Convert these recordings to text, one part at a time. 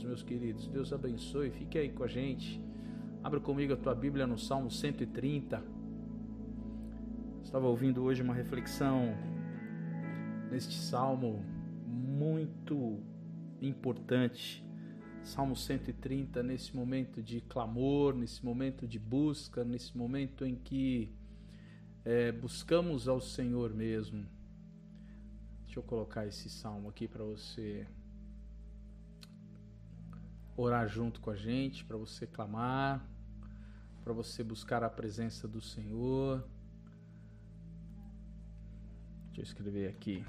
todos, meus queridos. Deus abençoe. Fique aí com a gente. Abra comigo a tua Bíblia no Salmo 130. Estava ouvindo hoje uma reflexão neste salmo muito importante. Salmo 130, nesse momento de clamor, nesse momento de busca, nesse momento em que é, buscamos ao Senhor mesmo. Deixa eu colocar esse salmo aqui para você orar junto com a gente, para você clamar, para você buscar a presença do Senhor. Deixa eu escrever aqui.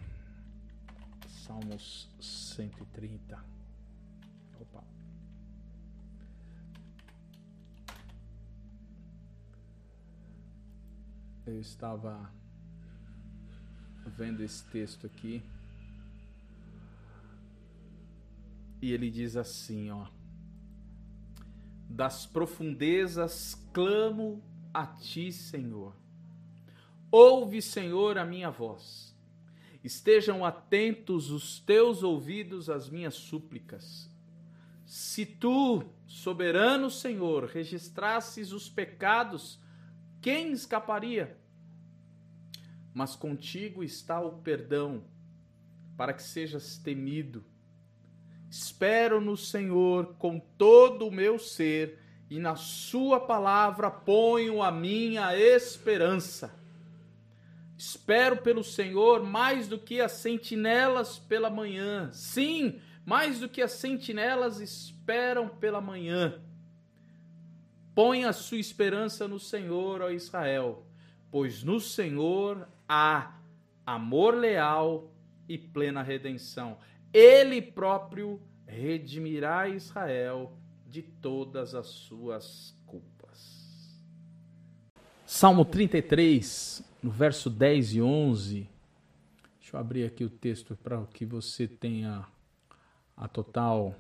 Salmos 130. Opa. Eu estava vendo esse texto aqui. E ele diz assim, ó: Das profundezas clamo a ti, Senhor. Ouve, Senhor, a minha voz. Estejam atentos os teus ouvidos às minhas súplicas. Se tu, soberano Senhor, registrasses os pecados, quem escaparia? Mas contigo está o perdão, para que sejas temido. Espero no Senhor com todo o meu ser, e na Sua palavra ponho a minha esperança. Espero pelo Senhor mais do que as sentinelas pela manhã. Sim, mais do que as sentinelas esperam pela manhã. Põe a sua esperança no Senhor, ó Israel, pois no Senhor há amor leal e plena redenção. Ele próprio redimirá Israel de todas as suas culpas. Salmo 33, no verso 10 e 11. Deixa eu abrir aqui o texto para que você tenha a total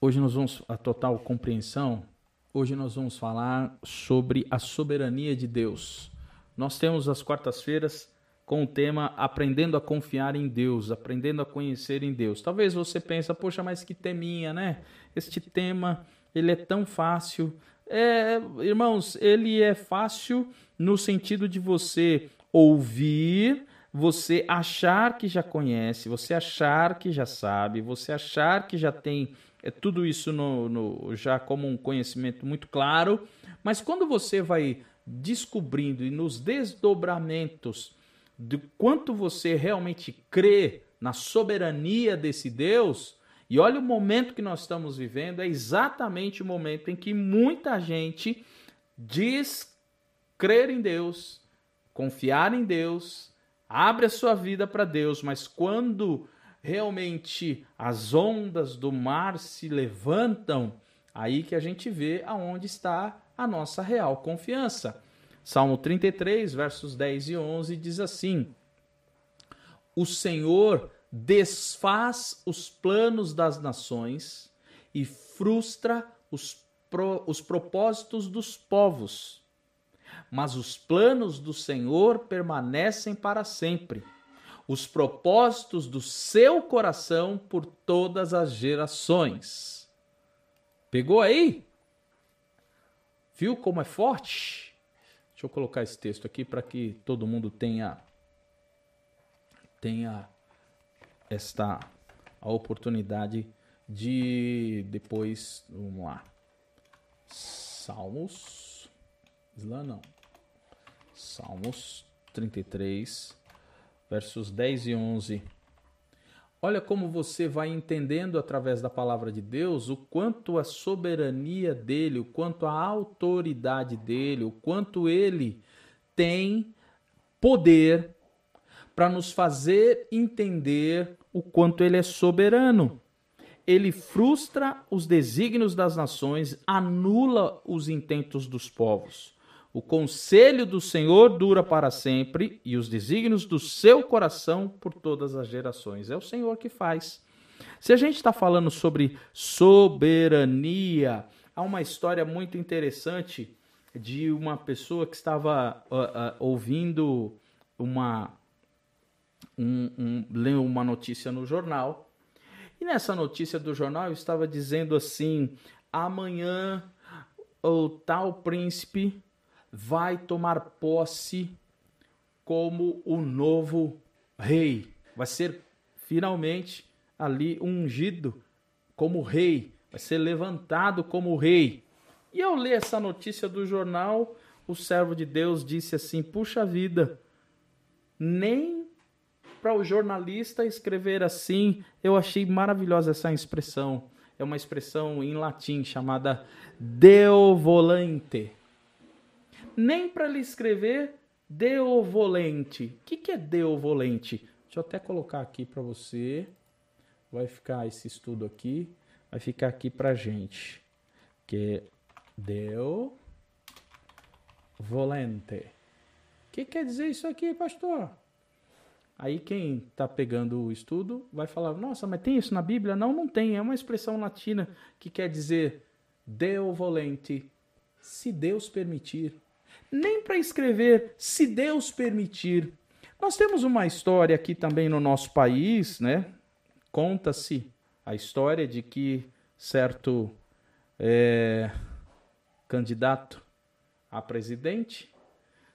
hoje nós vamos a total compreensão. Hoje nós vamos falar sobre a soberania de Deus. Nós temos as quartas-feiras com o tema Aprendendo a Confiar em Deus, aprendendo a conhecer em Deus. Talvez você pense, poxa, mas que teminha, né? Este tema, ele é tão fácil. É, irmãos, ele é fácil no sentido de você ouvir, você achar que já conhece, você achar que já sabe, você achar que já tem é, tudo isso no, no, já como um conhecimento muito claro, mas quando você vai descobrindo e nos desdobramentos de quanto você realmente crê na soberania desse Deus, e olha o momento que nós estamos vivendo, é exatamente o momento em que muita gente diz crer em Deus, confiar em Deus, abre a sua vida para Deus, mas quando realmente as ondas do mar se levantam, aí que a gente vê aonde está a nossa real confiança. Salmo 33, versos 10 e 11 diz assim: O Senhor desfaz os planos das nações e frustra os, pro, os propósitos dos povos mas os planos do Senhor permanecem para sempre, os propósitos do seu coração por todas as gerações. Pegou aí? Viu como é forte? Deixa eu colocar esse texto aqui para que todo mundo tenha tenha esta a oportunidade de depois, vamos lá. Salmos Islã não. Salmos 33, versos 10 e 11. Olha como você vai entendendo através da palavra de Deus o quanto a soberania dele, o quanto a autoridade dele, o quanto ele tem poder para nos fazer entender o quanto ele é soberano. Ele frustra os desígnios das nações, anula os intentos dos povos. O conselho do Senhor dura para sempre e os desígnios do seu coração por todas as gerações. É o Senhor que faz. Se a gente está falando sobre soberania, há uma história muito interessante de uma pessoa que estava uh, uh, ouvindo uma um, um, lendo uma notícia no jornal E nessa notícia do jornal estava dizendo assim: amanhã o tal príncipe vai tomar posse como o novo rei. Vai ser finalmente ali ungido como rei, vai ser levantado como rei. E ao ler essa notícia do jornal, o servo de Deus disse assim: Puxa vida, nem para o jornalista escrever assim, eu achei maravilhosa essa expressão. É uma expressão em latim chamada Deo volante. Nem para ele escrever Deo volente. O que, que é Deo volente? Deixa eu até colocar aqui para você. Vai ficar esse estudo aqui. Vai ficar aqui para gente. Que é Deo volente. O que quer dizer isso aqui, pastor? Aí quem está pegando o estudo vai falar: Nossa, mas tem isso na Bíblia? Não, não tem. É uma expressão latina que quer dizer Deo volente, se Deus permitir. Nem para escrever se Deus permitir. Nós temos uma história aqui também no nosso país, né? Conta-se a história de que certo é, candidato a presidente,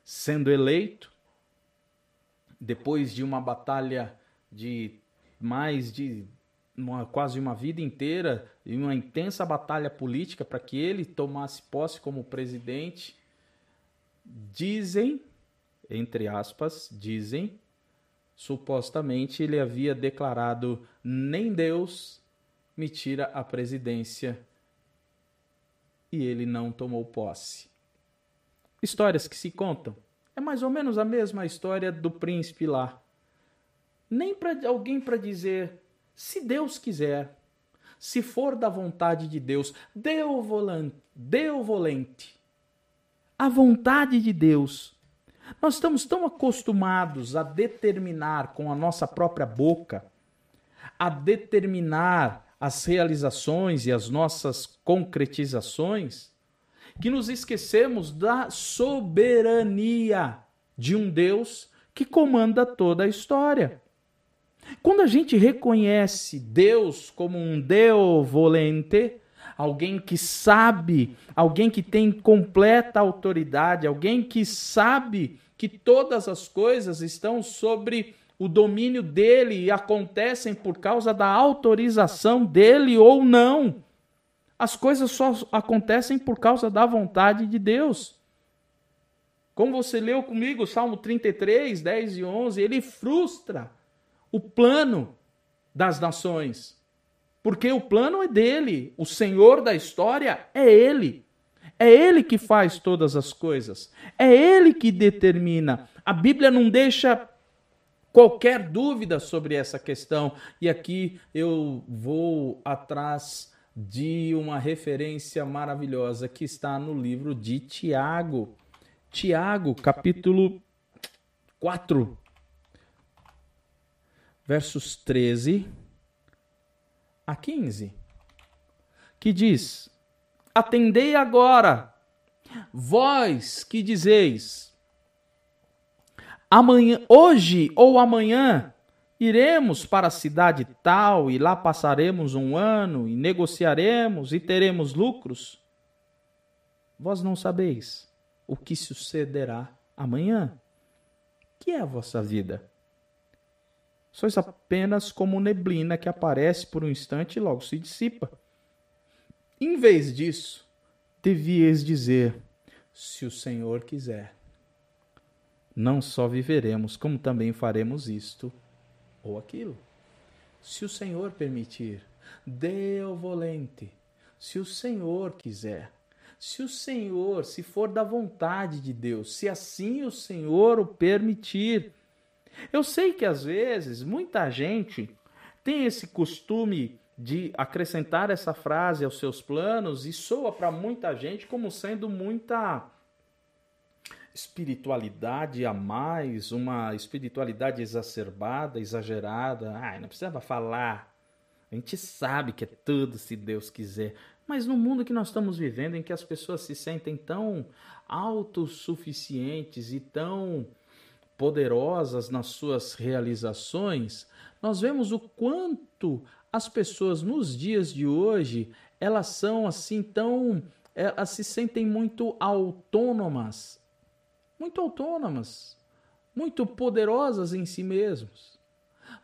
sendo eleito, depois de uma batalha de mais de uma, quase uma vida inteira e uma intensa batalha política para que ele tomasse posse como presidente, dizem, entre aspas, dizem, supostamente ele havia declarado: nem Deus me tira a presidência. E ele não tomou posse. Histórias que se contam. É mais ou menos a mesma história do príncipe lá. Nem para alguém para dizer, se Deus quiser, se for da vontade de Deus, deu volante, deu volente. A vontade de Deus. Nós estamos tão acostumados a determinar com a nossa própria boca, a determinar as realizações e as nossas concretizações, que nos esquecemos da soberania de um Deus que comanda toda a história. Quando a gente reconhece Deus como um Deus volente, alguém que sabe, alguém que tem completa autoridade, alguém que sabe que todas as coisas estão sobre o domínio dele e acontecem por causa da autorização dele ou não. As coisas só acontecem por causa da vontade de Deus. Como você leu comigo, Salmo 33, 10 e 11, ele frustra o plano das nações. Porque o plano é dele, o Senhor da história é ele. É ele que faz todas as coisas. É ele que determina. A Bíblia não deixa qualquer dúvida sobre essa questão. E aqui eu vou atrás de uma referência maravilhosa que está no livro de Tiago. Tiago, capítulo 4, versos 13 a 15, que diz: Atendei agora, vós que dizeis, amanhã, hoje ou amanhã Iremos para a cidade tal e lá passaremos um ano e negociaremos e teremos lucros? Vós não sabeis o que sucederá amanhã. Que é a vossa vida? Sois apenas como neblina que aparece por um instante e logo se dissipa. Em vez disso, devias dizer: se o Senhor quiser, não só viveremos, como também faremos isto ou aquilo. Se o Senhor permitir, Deu volente. Se o Senhor quiser, se o Senhor, se for da vontade de Deus, se assim o Senhor o permitir. Eu sei que às vezes muita gente tem esse costume de acrescentar essa frase aos seus planos e soa para muita gente como sendo muita espiritualidade a mais, uma espiritualidade exacerbada, exagerada. Ai, não precisava falar. A gente sabe que é tudo se Deus quiser. Mas no mundo que nós estamos vivendo, em que as pessoas se sentem tão autossuficientes e tão poderosas nas suas realizações, nós vemos o quanto as pessoas nos dias de hoje, elas são assim tão. Elas se sentem muito autônomas. Muito autônomas. Muito poderosas em si mesmos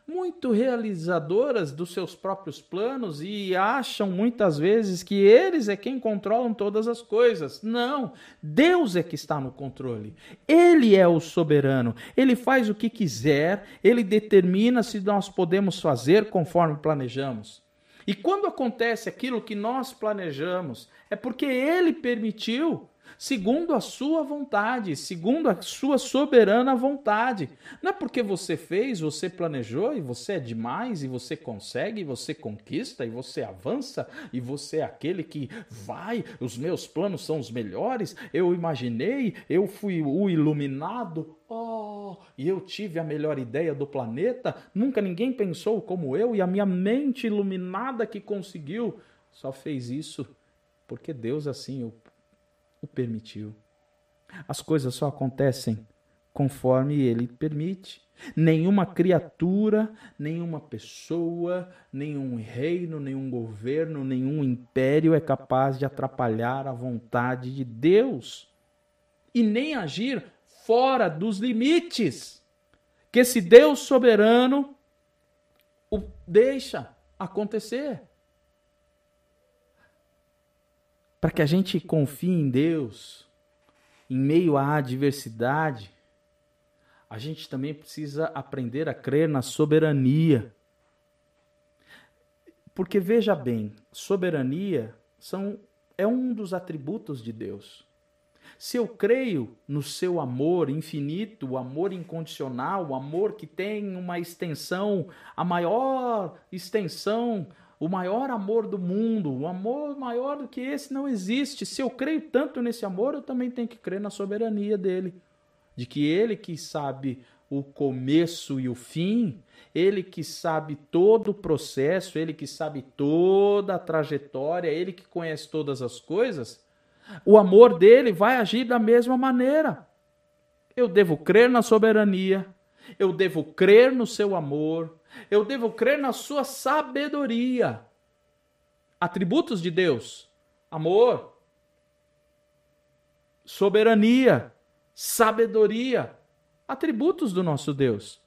muito realizadoras dos seus próprios planos e acham muitas vezes que eles é quem controlam todas as coisas. Não, Deus é que está no controle. Ele é o soberano. Ele faz o que quiser, ele determina se nós podemos fazer conforme planejamos. E quando acontece aquilo que nós planejamos, é porque ele permitiu segundo a sua vontade, segundo a sua soberana vontade. Não é porque você fez, você planejou e você é demais e você consegue, e você conquista e você avança e você é aquele que vai, os meus planos são os melhores, eu imaginei, eu fui o iluminado. Oh, e eu tive a melhor ideia do planeta, nunca ninguém pensou como eu e a minha mente iluminada que conseguiu só fez isso porque Deus assim o o permitiu. As coisas só acontecem conforme ele permite. Nenhuma criatura, nenhuma pessoa, nenhum reino, nenhum governo, nenhum império é capaz de atrapalhar a vontade de Deus e nem agir fora dos limites que esse Deus soberano o deixa acontecer. Para que a gente confie em Deus em meio à adversidade, a gente também precisa aprender a crer na soberania. Porque veja bem, soberania são, é um dos atributos de Deus. Se eu creio no seu amor infinito, o amor incondicional, o amor que tem uma extensão, a maior extensão o maior amor do mundo, o amor maior do que esse não existe. Se eu creio tanto nesse amor, eu também tenho que crer na soberania dele, de que ele que sabe o começo e o fim, ele que sabe todo o processo, ele que sabe toda a trajetória, ele que conhece todas as coisas, o amor dele vai agir da mesma maneira. Eu devo crer na soberania, eu devo crer no seu amor, eu devo crer na sua sabedoria. Atributos de Deus: amor, soberania, sabedoria. Atributos do nosso Deus.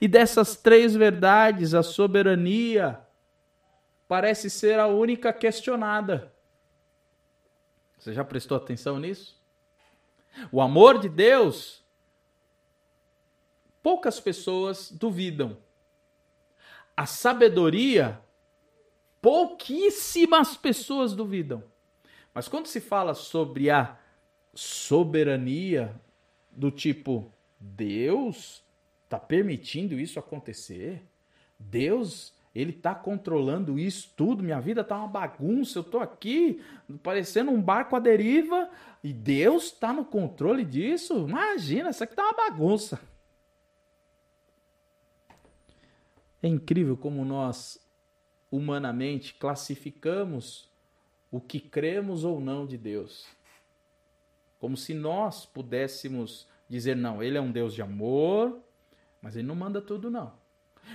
E dessas três verdades, a soberania parece ser a única questionada. Você já prestou atenção nisso? O amor de Deus, poucas pessoas duvidam a sabedoria, pouquíssimas pessoas duvidam. Mas quando se fala sobre a soberania, do tipo, Deus está permitindo isso acontecer? Deus ele está controlando isso tudo, minha vida está uma bagunça, eu estou aqui parecendo um barco à deriva e Deus está no controle disso? Imagina, isso aqui está uma bagunça. É incrível como nós, humanamente, classificamos o que cremos ou não de Deus. Como se nós pudéssemos dizer: não, ele é um Deus de amor, mas ele não manda tudo, não.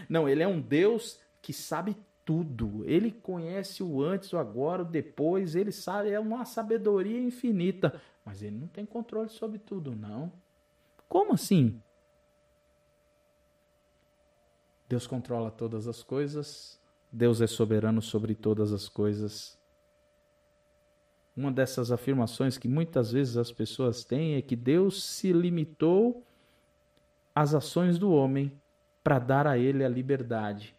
Não, ele é um Deus que sabe tudo. Ele conhece o antes, o agora, o depois. Ele sabe, é uma sabedoria infinita. Mas ele não tem controle sobre tudo, não. Como assim? Deus controla todas as coisas, Deus é soberano sobre todas as coisas. Uma dessas afirmações que muitas vezes as pessoas têm é que Deus se limitou às ações do homem para dar a ele a liberdade.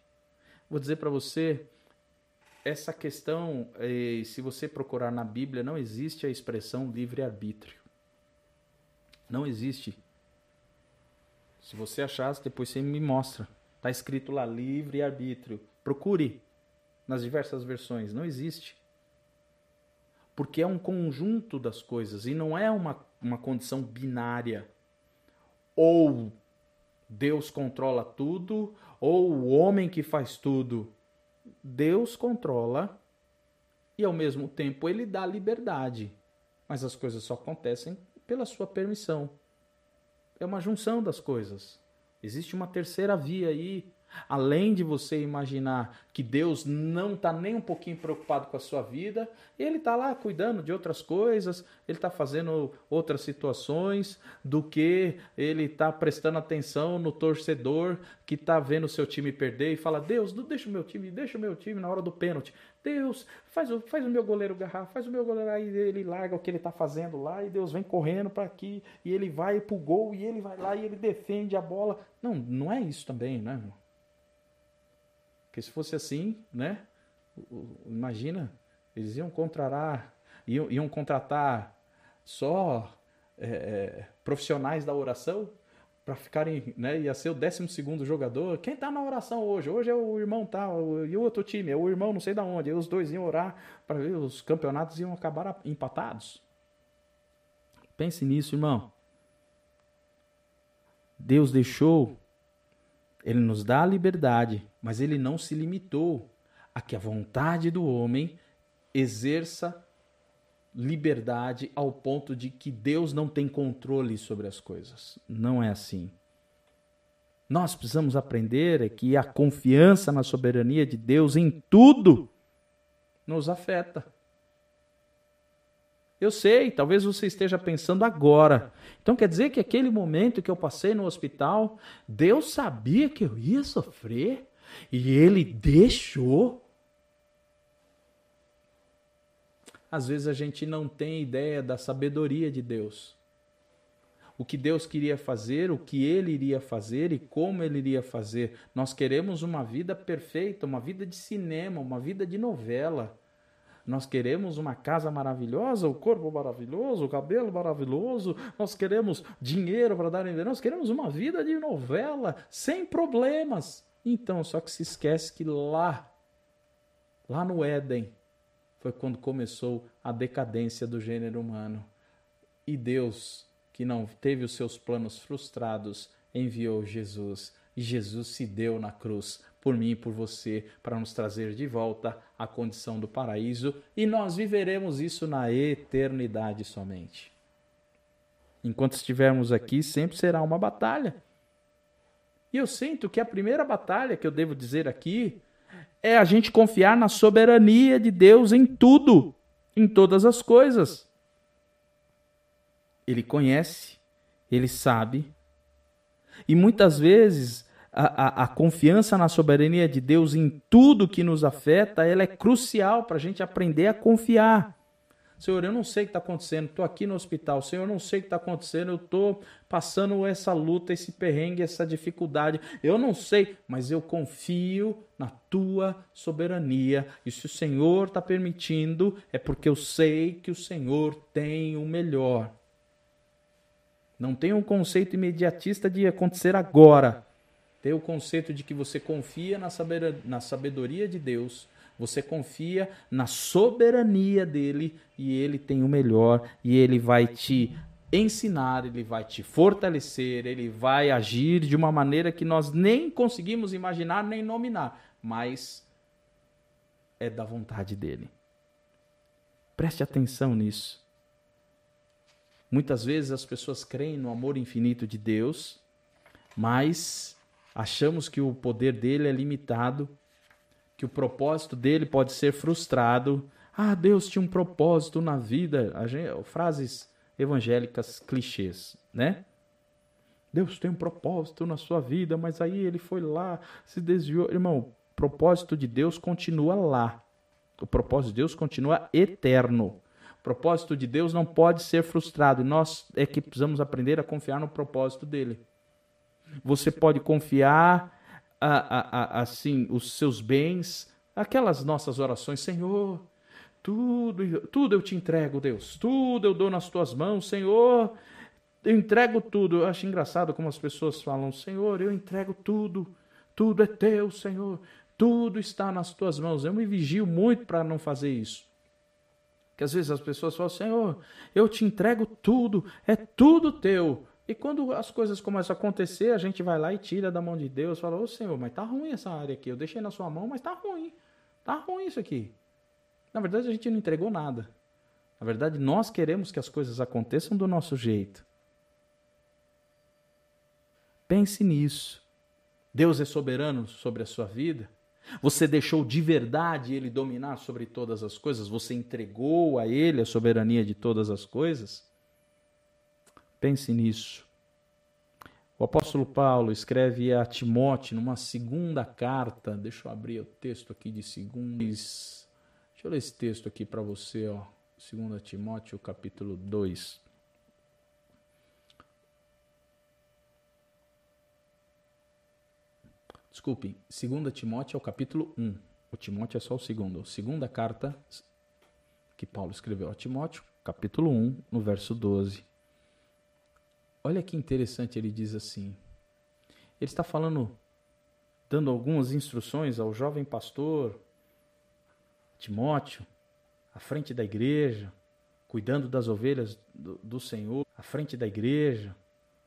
Vou dizer para você, essa questão, eh, se você procurar na Bíblia, não existe a expressão livre-arbítrio. Não existe. Se você achasse, depois você me mostra. Está escrito lá livre arbítrio. Procure nas diversas versões. Não existe. Porque é um conjunto das coisas e não é uma, uma condição binária. Ou Deus controla tudo, ou o homem que faz tudo. Deus controla e ao mesmo tempo ele dá liberdade. Mas as coisas só acontecem pela sua permissão. É uma junção das coisas. Existe uma terceira via aí. Além de você imaginar que Deus não está nem um pouquinho preocupado com a sua vida, ele está lá cuidando de outras coisas, ele está fazendo outras situações, do que ele está prestando atenção no torcedor que está vendo o seu time perder e fala: Deus, deixa o meu time, deixa o meu time na hora do pênalti. Deus, faz o, faz o meu goleiro agarrar, faz o meu goleiro aí, ele larga o que ele está fazendo lá e Deus vem correndo para aqui e ele vai pro gol e ele vai lá e ele defende a bola. Não, não é isso também, né, irmão? Porque se fosse assim, né? Imagina, eles iam contratar, iam, iam contratar só é, é, profissionais da oração para ficarem, né? Ia ser o 12 segundo jogador. Quem tá na oração hoje? Hoje é o irmão tal, e o outro time, é o irmão não sei da onde. E os dois iam orar para ver os campeonatos iam acabar empatados. Pense nisso, irmão. Deus deixou, ele nos dá a liberdade, mas ele não se limitou a que a vontade do homem exerça liberdade ao ponto de que Deus não tem controle sobre as coisas. Não é assim. Nós precisamos aprender é que a confiança na soberania de Deus em tudo nos afeta. Eu sei, talvez você esteja pensando agora. Então quer dizer que aquele momento que eu passei no hospital, Deus sabia que eu ia sofrer e ele deixou às vezes a gente não tem ideia da sabedoria de Deus. O que Deus queria fazer, o que ele iria fazer e como ele iria fazer. Nós queremos uma vida perfeita, uma vida de cinema, uma vida de novela. Nós queremos uma casa maravilhosa, o corpo maravilhoso, o cabelo maravilhoso. Nós queremos dinheiro para dar em Nós queremos uma vida de novela, sem problemas. Então, só que se esquece que lá, lá no Éden, foi quando começou a decadência do gênero humano. E Deus, que não teve os seus planos frustrados, enviou Jesus. E Jesus se deu na cruz por mim e por você para nos trazer de volta à condição do paraíso e nós viveremos isso na eternidade somente. Enquanto estivermos aqui, sempre será uma batalha. E eu sinto que a primeira batalha que eu devo dizer aqui é a gente confiar na soberania de Deus em tudo, em todas as coisas. Ele conhece, ele sabe. E muitas vezes a, a, a, confiança na soberania de Deus em tudo que nos afeta, ela é crucial para a gente aprender a confiar. Senhor, eu não sei o que está acontecendo, estou aqui no hospital. Senhor, eu não sei o que está acontecendo, eu estou passando essa luta, esse perrengue, essa dificuldade. Eu não sei, mas eu confio na tua soberania. E se o Senhor está permitindo, é porque eu sei que o Senhor tem o melhor. Não tem um conceito imediatista de acontecer agora. Tem o conceito de que você confia na sabedoria de Deus você confia na soberania dele e ele tem o melhor e ele vai te ensinar, ele vai te fortalecer, ele vai agir de uma maneira que nós nem conseguimos imaginar nem nominar, mas é da vontade dele. Preste atenção nisso. Muitas vezes as pessoas creem no amor infinito de Deus, mas achamos que o poder dele é limitado que o propósito dele pode ser frustrado. Ah, Deus tinha um propósito na vida. Gente, frases evangélicas clichês, né? Deus tem um propósito na sua vida, mas aí ele foi lá, se desviou. Irmão, o propósito de Deus continua lá. O propósito de Deus continua eterno. O propósito de Deus não pode ser frustrado. Nós é que precisamos aprender a confiar no propósito dele. Você pode confiar a, a, a, assim os seus bens, aquelas nossas orações, Senhor, tudo, tudo eu te entrego, Deus, tudo eu dou nas tuas mãos, Senhor, eu entrego tudo. Eu acho engraçado como as pessoas falam, Senhor, eu entrego tudo, tudo é teu, Senhor, tudo está nas tuas mãos. Eu me vigio muito para não fazer isso. Que às vezes as pessoas falam, Senhor, eu te entrego tudo, é tudo teu. E quando as coisas começam a acontecer, a gente vai lá e tira da mão de Deus, fala: Ô Senhor, mas tá ruim essa área aqui. Eu deixei na sua mão, mas tá ruim. Tá ruim isso aqui. Na verdade, a gente não entregou nada. Na verdade, nós queremos que as coisas aconteçam do nosso jeito. Pense nisso. Deus é soberano sobre a sua vida? Você deixou de verdade ele dominar sobre todas as coisas? Você entregou a ele a soberania de todas as coisas? Pense nisso. O apóstolo Paulo escreve a Timóteo numa segunda carta. Deixa eu abrir o texto aqui de segundos. Deixa eu ler esse texto aqui para você, ó. 2 Timóteo, capítulo 2. Desculpem, 2 Timóteo é o capítulo 1. O Timóteo é só o segundo. Segunda carta que Paulo escreveu a Timóteo, capítulo 1, no verso 12. Olha que interessante, ele diz assim. Ele está falando, dando algumas instruções ao jovem pastor Timóteo, à frente da igreja, cuidando das ovelhas do, do Senhor, à frente da igreja,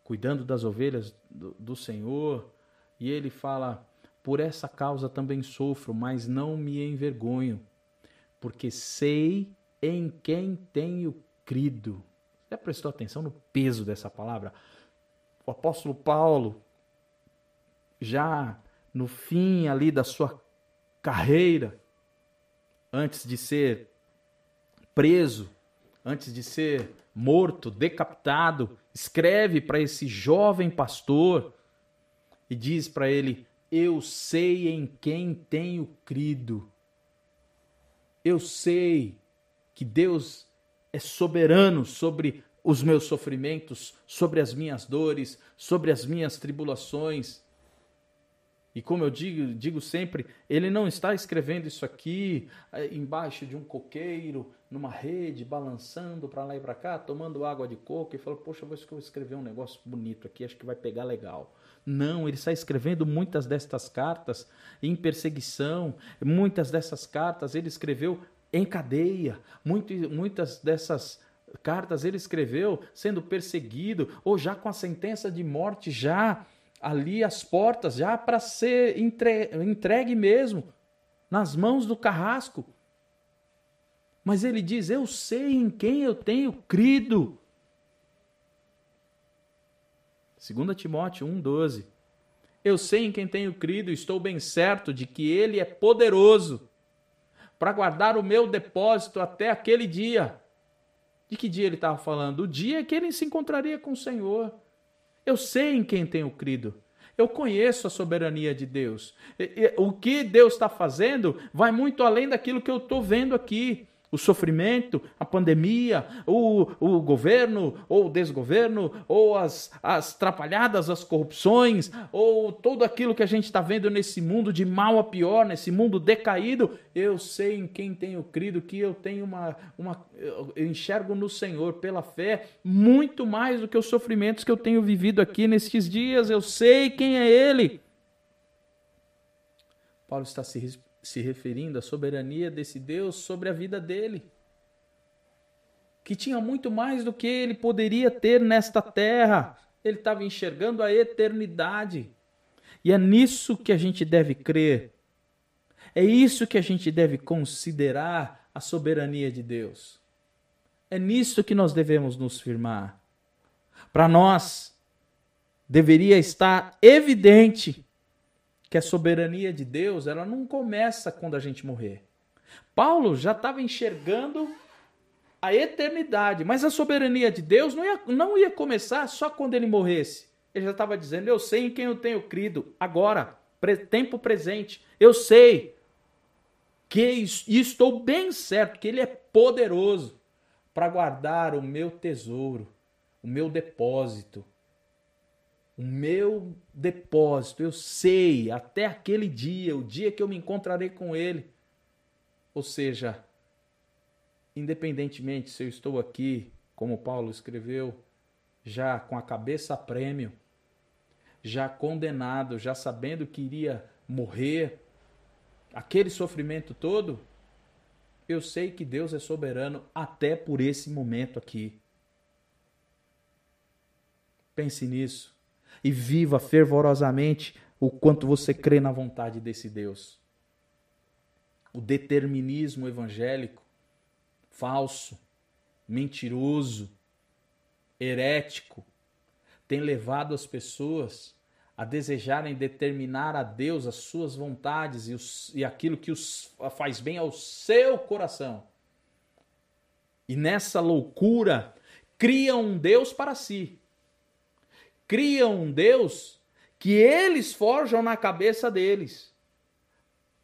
cuidando das ovelhas do, do Senhor. E ele fala: Por essa causa também sofro, mas não me envergonho, porque sei em quem tenho crido já prestou atenção no peso dessa palavra? O apóstolo Paulo, já no fim ali da sua carreira, antes de ser preso, antes de ser morto, decapitado, escreve para esse jovem pastor e diz para ele: Eu sei em quem tenho crido. Eu sei que Deus é soberano sobre os meus sofrimentos, sobre as minhas dores, sobre as minhas tribulações. E como eu digo, digo sempre, ele não está escrevendo isso aqui eh, embaixo de um coqueiro, numa rede, balançando para lá e para cá, tomando água de coco e falando, poxa, vou escrever um negócio bonito aqui, acho que vai pegar legal. Não, ele está escrevendo muitas destas cartas em perseguição, muitas dessas cartas ele escreveu em cadeia. Muito, muitas dessas cartas ele escreveu sendo perseguido ou já com a sentença de morte já ali às portas, já para ser entre, entregue mesmo nas mãos do carrasco. Mas ele diz: Eu sei em quem eu tenho crido. 2 Timóteo 1,12 Eu sei em quem tenho crido estou bem certo de que ele é poderoso para guardar o meu depósito até aquele dia. De que dia ele estava falando? O dia que ele se encontraria com o Senhor. Eu sei em quem tenho crido. Eu conheço a soberania de Deus. O que Deus está fazendo vai muito além daquilo que eu estou vendo aqui o sofrimento, a pandemia, o, o governo ou o desgoverno, ou as, as trapalhadas, as corrupções, ou tudo aquilo que a gente está vendo nesse mundo de mal a pior, nesse mundo decaído, eu sei em quem tenho crido que eu tenho uma. uma eu enxergo no Senhor pela fé muito mais do que os sofrimentos que eu tenho vivido aqui nestes dias, eu sei quem é Ele. Paulo está se se referindo à soberania desse Deus sobre a vida dele. Que tinha muito mais do que ele poderia ter nesta terra. Ele estava enxergando a eternidade. E é nisso que a gente deve crer. É isso que a gente deve considerar a soberania de Deus. É nisso que nós devemos nos firmar. Para nós, deveria estar evidente que a soberania de Deus ela não começa quando a gente morrer. Paulo já estava enxergando a eternidade, mas a soberania de Deus não ia, não ia começar só quando ele morresse. Ele já estava dizendo: Eu sei em quem eu tenho crido, agora, tempo presente. Eu sei que e estou bem certo que Ele é poderoso para guardar o meu tesouro, o meu depósito o meu depósito, eu sei até aquele dia, o dia que eu me encontrarei com Ele. Ou seja, independentemente se eu estou aqui, como Paulo escreveu, já com a cabeça a prêmio, já condenado, já sabendo que iria morrer, aquele sofrimento todo, eu sei que Deus é soberano até por esse momento aqui. Pense nisso e viva fervorosamente o quanto você crê na vontade desse Deus. O determinismo evangélico falso, mentiroso, herético tem levado as pessoas a desejarem determinar a Deus as suas vontades e, os, e aquilo que os faz bem ao seu coração. E nessa loucura, criam um Deus para si. Criam um Deus que eles forjam na cabeça deles.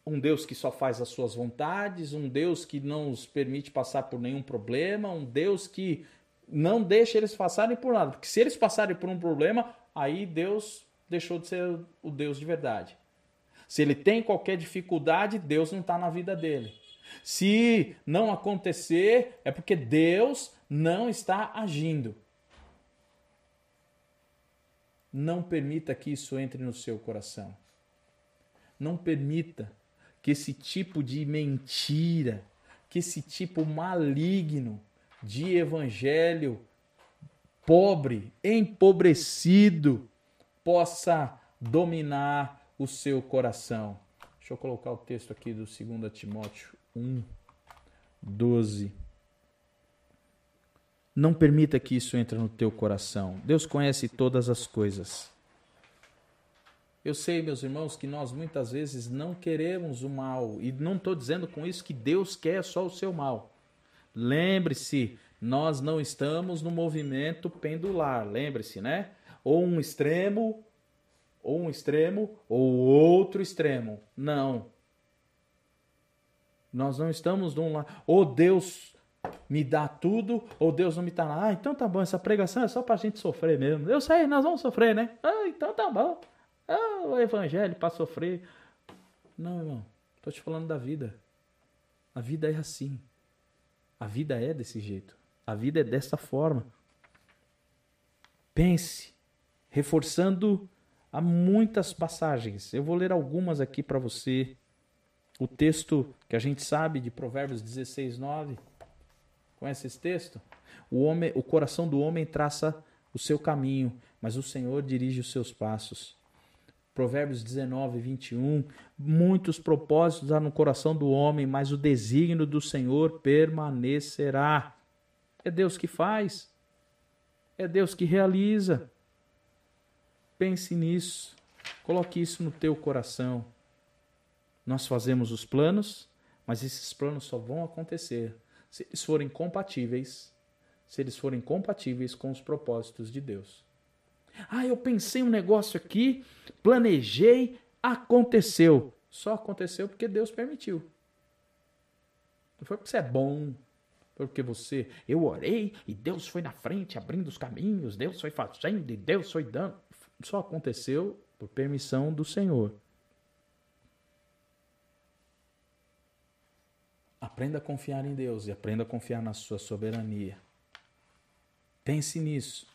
Um Deus que só faz as suas vontades, um Deus que não os permite passar por nenhum problema, um Deus que não deixa eles passarem por nada. Porque se eles passarem por um problema, aí Deus deixou de ser o Deus de verdade. Se ele tem qualquer dificuldade, Deus não está na vida dele. Se não acontecer, é porque Deus não está agindo. Não permita que isso entre no seu coração. Não permita que esse tipo de mentira, que esse tipo maligno de evangelho pobre, empobrecido, possa dominar o seu coração. Deixa eu colocar o texto aqui do 2 Timóteo 1, 12. Não permita que isso entre no teu coração. Deus conhece todas as coisas. Eu sei, meus irmãos, que nós muitas vezes não queremos o mal. E não estou dizendo com isso que Deus quer só o seu mal. Lembre-se, nós não estamos no movimento pendular. Lembre-se, né? ou um extremo, ou um extremo, ou outro extremo. Não. Nós não estamos num lado. Ou Deus me dá tudo, ou Deus não me dá nada. Ah, então tá bom, essa pregação é só pra gente sofrer mesmo. Eu sei, nós vamos sofrer, né? Ah, então tá bom. Ah, o evangelho para sofrer. Não, irmão. Tô te falando da vida. A vida é assim. A vida é desse jeito. A vida é dessa forma. Pense reforçando há muitas passagens. Eu vou ler algumas aqui para você. O texto que a gente sabe de Provérbios 16, 9. Conhece esse texto? O, homem, o coração do homem traça o seu caminho, mas o Senhor dirige os seus passos. Provérbios 19, 21. Muitos propósitos há no coração do homem, mas o desígnio do Senhor permanecerá. É Deus que faz, é Deus que realiza. Pense nisso. Coloque isso no teu coração. Nós fazemos os planos, mas esses planos só vão acontecer se eles forem compatíveis, se eles forem compatíveis com os propósitos de Deus. Ah, eu pensei um negócio aqui, planejei, aconteceu. Só aconteceu porque Deus permitiu. Não foi porque você é bom, porque você, eu orei e Deus foi na frente abrindo os caminhos, Deus foi fazendo e Deus foi dando só aconteceu por permissão do Senhor. Aprenda a confiar em Deus e aprenda a confiar na sua soberania. Pense nisso.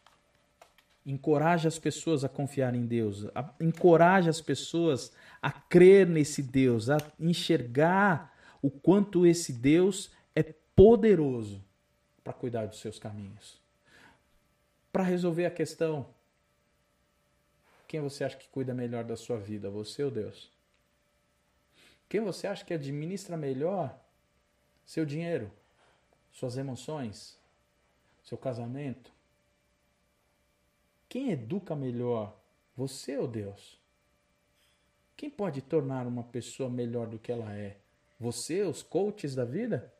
Encoraje as pessoas a confiar em Deus. Encoraje as pessoas a crer nesse Deus, a enxergar o quanto esse Deus é poderoso para cuidar dos seus caminhos. Para resolver a questão quem você acha que cuida melhor da sua vida, você ou Deus? Quem você acha que administra melhor seu dinheiro, suas emoções, seu casamento? Quem educa melhor, você ou Deus? Quem pode tornar uma pessoa melhor do que ela é? Você, os coaches da vida?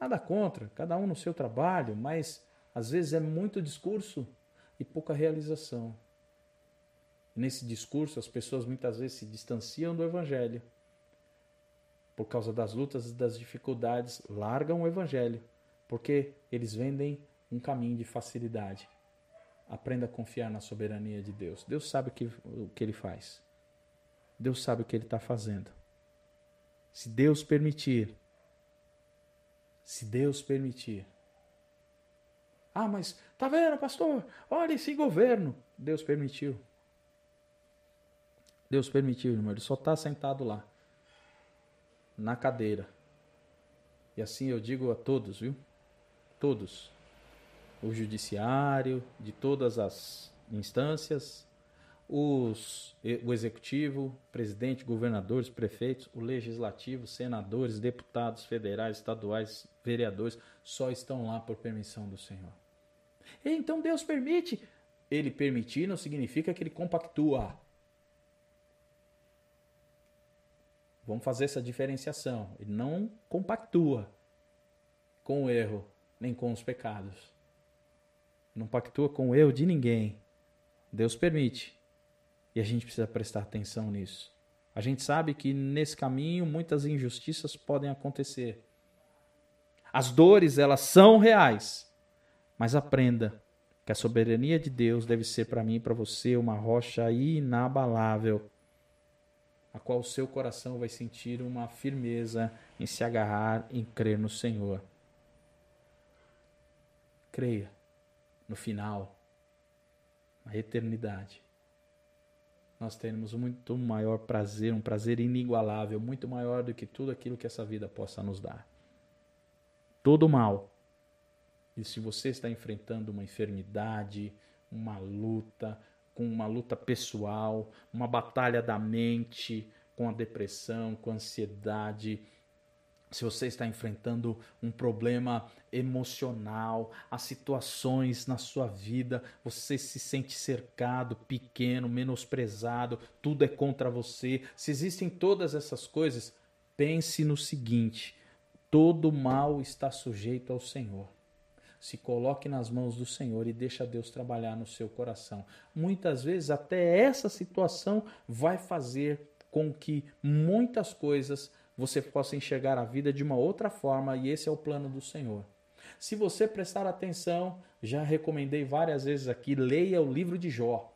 Nada contra, cada um no seu trabalho, mas às vezes é muito discurso e pouca realização. Nesse discurso, as pessoas muitas vezes se distanciam do Evangelho. Por causa das lutas e das dificuldades, largam o Evangelho, porque eles vendem um caminho de facilidade. Aprenda a confiar na soberania de Deus. Deus sabe o que, o que Ele faz. Deus sabe o que Ele está fazendo. Se Deus permitir, se Deus permitir. Ah, mas tá vendo, pastor? Olha esse governo. Deus permitiu. Deus permitiu, irmão. Ele só está sentado lá, na cadeira. E assim eu digo a todos, viu? Todos. O judiciário, de todas as instâncias, os, o executivo, presidente, governadores, prefeitos, o legislativo, senadores, deputados federais, estaduais, vereadores, só estão lá por permissão do Senhor. E então Deus permite. ele permitir não significa que ele compactua. Vamos fazer essa diferenciação. Ele não compactua com o erro, nem com os pecados. Não pactua com o erro de ninguém. Deus permite. E a gente precisa prestar atenção nisso. A gente sabe que nesse caminho muitas injustiças podem acontecer. As dores, elas são reais. Mas aprenda que a soberania de Deus deve ser para mim e para você uma rocha inabalável, a qual o seu coração vai sentir uma firmeza em se agarrar, em crer no Senhor. Creia no final, na eternidade. Nós teremos muito maior prazer, um prazer inigualável, muito maior do que tudo aquilo que essa vida possa nos dar. Todo mal e se você está enfrentando uma enfermidade, uma luta, com uma luta pessoal, uma batalha da mente, com a depressão, com a ansiedade, se você está enfrentando um problema emocional, as situações na sua vida, você se sente cercado, pequeno, menosprezado, tudo é contra você. Se existem todas essas coisas, pense no seguinte: todo mal está sujeito ao Senhor se coloque nas mãos do Senhor e deixa Deus trabalhar no seu coração. Muitas vezes até essa situação vai fazer com que muitas coisas você possa enxergar a vida de uma outra forma e esse é o plano do Senhor. Se você prestar atenção, já recomendei várias vezes aqui, leia o livro de Jó.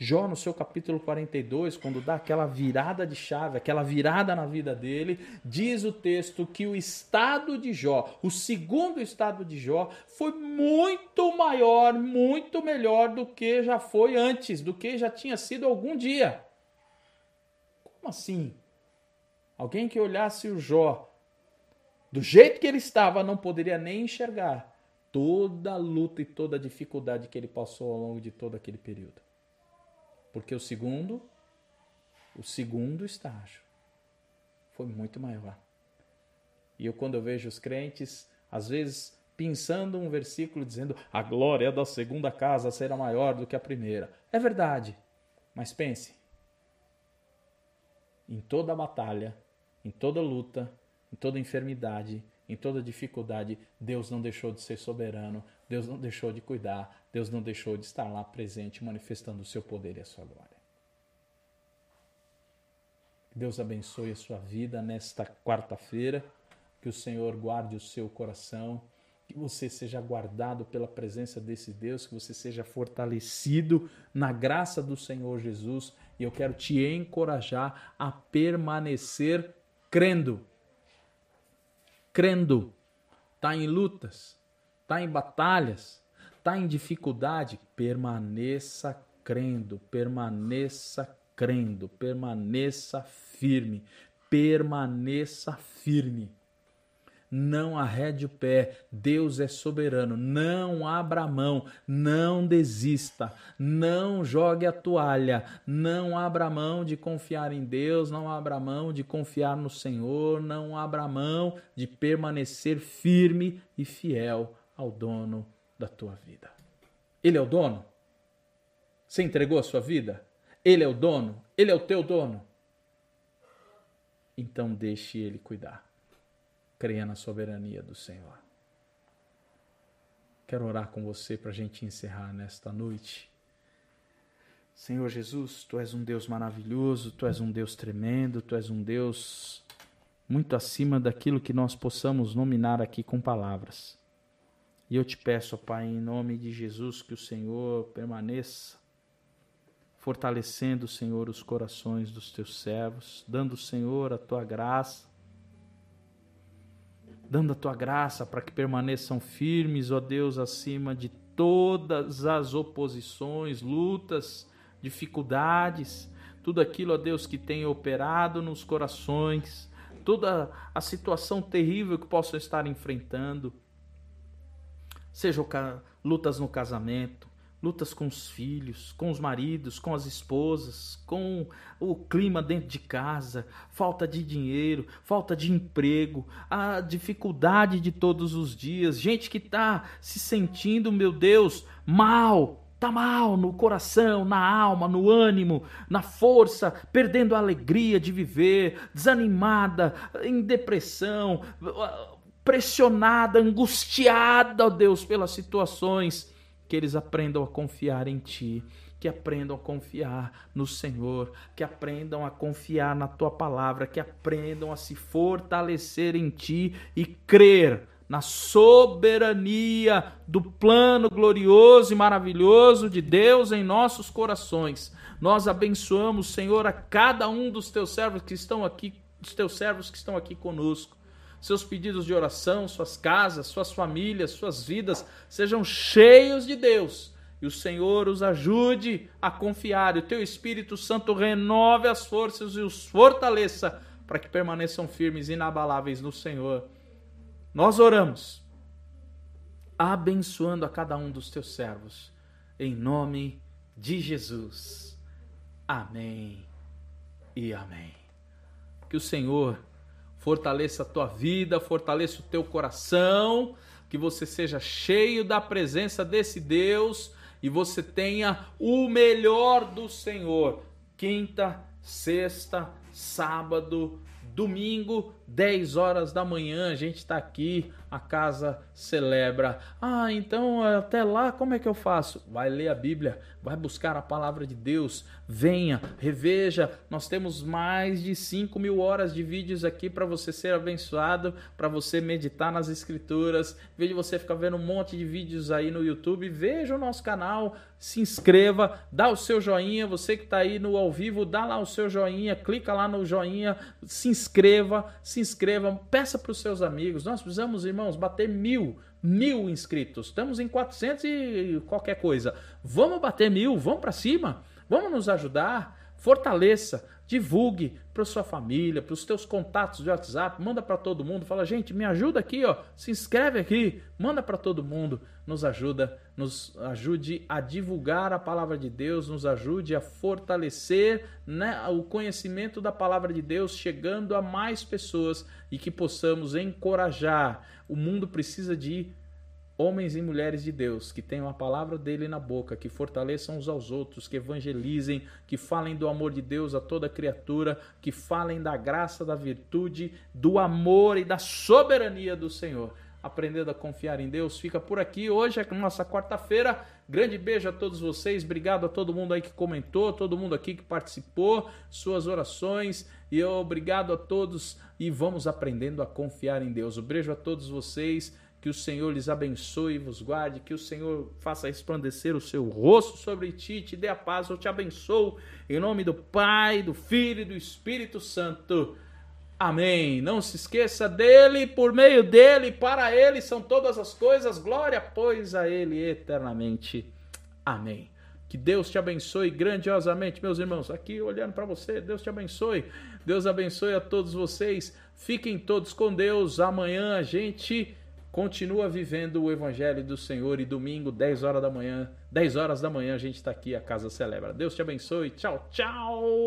Jó, no seu capítulo 42, quando dá aquela virada de chave, aquela virada na vida dele, diz o texto que o estado de Jó, o segundo estado de Jó, foi muito maior, muito melhor do que já foi antes, do que já tinha sido algum dia. Como assim? Alguém que olhasse o Jó do jeito que ele estava não poderia nem enxergar toda a luta e toda a dificuldade que ele passou ao longo de todo aquele período. Porque o segundo, o segundo estágio foi muito maior. E eu, quando eu vejo os crentes, às vezes pensando um versículo dizendo a glória da segunda casa será maior do que a primeira. É verdade, mas pense: em toda batalha, em toda luta, em toda enfermidade, em toda dificuldade, Deus não deixou de ser soberano, Deus não deixou de cuidar, Deus não deixou de estar lá presente, manifestando o seu poder e a sua glória. Deus abençoe a sua vida nesta quarta-feira, que o Senhor guarde o seu coração, que você seja guardado pela presença desse Deus, que você seja fortalecido na graça do Senhor Jesus, e eu quero te encorajar a permanecer crendo. Crendo. Está em lutas, está em batalhas, está em dificuldade, permaneça crendo, permaneça crendo, permaneça firme, permaneça firme. Não arrede o pé, Deus é soberano. Não abra mão, não desista, não jogue a toalha, não abra mão de confiar em Deus, não abra mão de confiar no Senhor, não abra mão de permanecer firme e fiel ao dono da tua vida. Ele é o dono? Você entregou a sua vida? Ele é o dono? Ele é o teu dono? Então deixe ele cuidar. Creia na soberania do Senhor. Quero orar com você para a gente encerrar nesta noite. Senhor Jesus, tu és um Deus maravilhoso, tu és um Deus tremendo, tu és um Deus muito acima daquilo que nós possamos nominar aqui com palavras. E eu te peço, Pai, em nome de Jesus, que o Senhor permaneça fortalecendo, Senhor, os corações dos teus servos, dando, Senhor, a tua graça, dando a tua graça para que permaneçam firmes, ó Deus, acima de todas as oposições, lutas, dificuldades, tudo aquilo, ó Deus, que tem operado nos corações, toda a situação terrível que possam estar enfrentando, sejam lutas no casamento, lutas com os filhos, com os maridos, com as esposas, com o clima dentro de casa, falta de dinheiro, falta de emprego, a dificuldade de todos os dias, gente que está se sentindo, meu Deus, mal, tá mal no coração, na alma, no ânimo, na força, perdendo a alegria de viver, desanimada, em depressão, pressionada, angustiada, ó Deus, pelas situações, que eles aprendam a confiar em Ti, que aprendam a confiar no Senhor, que aprendam a confiar na Tua palavra, que aprendam a se fortalecer em Ti e crer na soberania do plano glorioso e maravilhoso de Deus em nossos corações. Nós abençoamos, Senhor, a cada um dos teus servos que estão aqui, dos teus servos que estão aqui conosco. Seus pedidos de oração, suas casas, suas famílias, suas vidas sejam cheios de Deus. E o Senhor os ajude a confiar, e o teu Espírito Santo renove as forças e os fortaleça para que permaneçam firmes e inabaláveis no Senhor nós oramos, abençoando a cada um dos teus servos, em nome de Jesus. Amém e amém. Que o Senhor fortaleça a tua vida, fortaleça o teu coração, que você seja cheio da presença desse Deus e você tenha o melhor do Senhor. Quinta, sexta, sábado, domingo, 10 horas da manhã, a gente está aqui, a casa celebra. Ah, então até lá, como é que eu faço? Vai ler a Bíblia, vai buscar a palavra de Deus, venha, reveja. Nós temos mais de 5 mil horas de vídeos aqui para você ser abençoado, para você meditar nas Escrituras. De você ficar vendo um monte de vídeos aí no YouTube, veja o nosso canal, se inscreva, dá o seu joinha. Você que está aí no ao vivo, dá lá o seu joinha, clica lá no joinha, se inscreva, se inscreva, peça para os seus amigos. Nós precisamos, irmãos, bater mil mil inscritos. Estamos em 400 e qualquer coisa. Vamos bater mil, vamos para cima, vamos nos ajudar. Fortaleça, divulgue para sua família, para os teus contatos de WhatsApp, manda para todo mundo, fala, gente, me ajuda aqui, ó, se inscreve aqui, manda para todo mundo, nos ajuda, nos ajude a divulgar a palavra de Deus, nos ajude a fortalecer né, o conhecimento da palavra de Deus, chegando a mais pessoas e que possamos encorajar. O mundo precisa de homens e mulheres de Deus que tenham a palavra dele na boca, que fortaleçam uns aos outros, que evangelizem, que falem do amor de Deus a toda criatura, que falem da graça, da virtude, do amor e da soberania do Senhor. Aprendendo a confiar em Deus, fica por aqui. Hoje é nossa quarta-feira. Grande beijo a todos vocês. Obrigado a todo mundo aí que comentou, todo mundo aqui que participou, suas orações. E obrigado a todos. E vamos aprendendo a confiar em Deus. Um beijo a todos vocês. Que o Senhor lhes abençoe e vos guarde, que o Senhor faça resplandecer o seu rosto sobre ti, te dê a paz, eu te abençoo, em nome do Pai, do Filho e do Espírito Santo. Amém. Não se esqueça dele, por meio dele, para ele são todas as coisas, glória, pois a ele eternamente. Amém. Que Deus te abençoe grandiosamente, meus irmãos. Aqui olhando para você, Deus te abençoe. Deus abençoe a todos vocês. Fiquem todos com Deus. Amanhã a gente continua vivendo o evangelho do Senhor e domingo, 10 horas da manhã, 10 horas da manhã a gente está aqui, a casa celebra. Deus te abençoe. Tchau, tchau.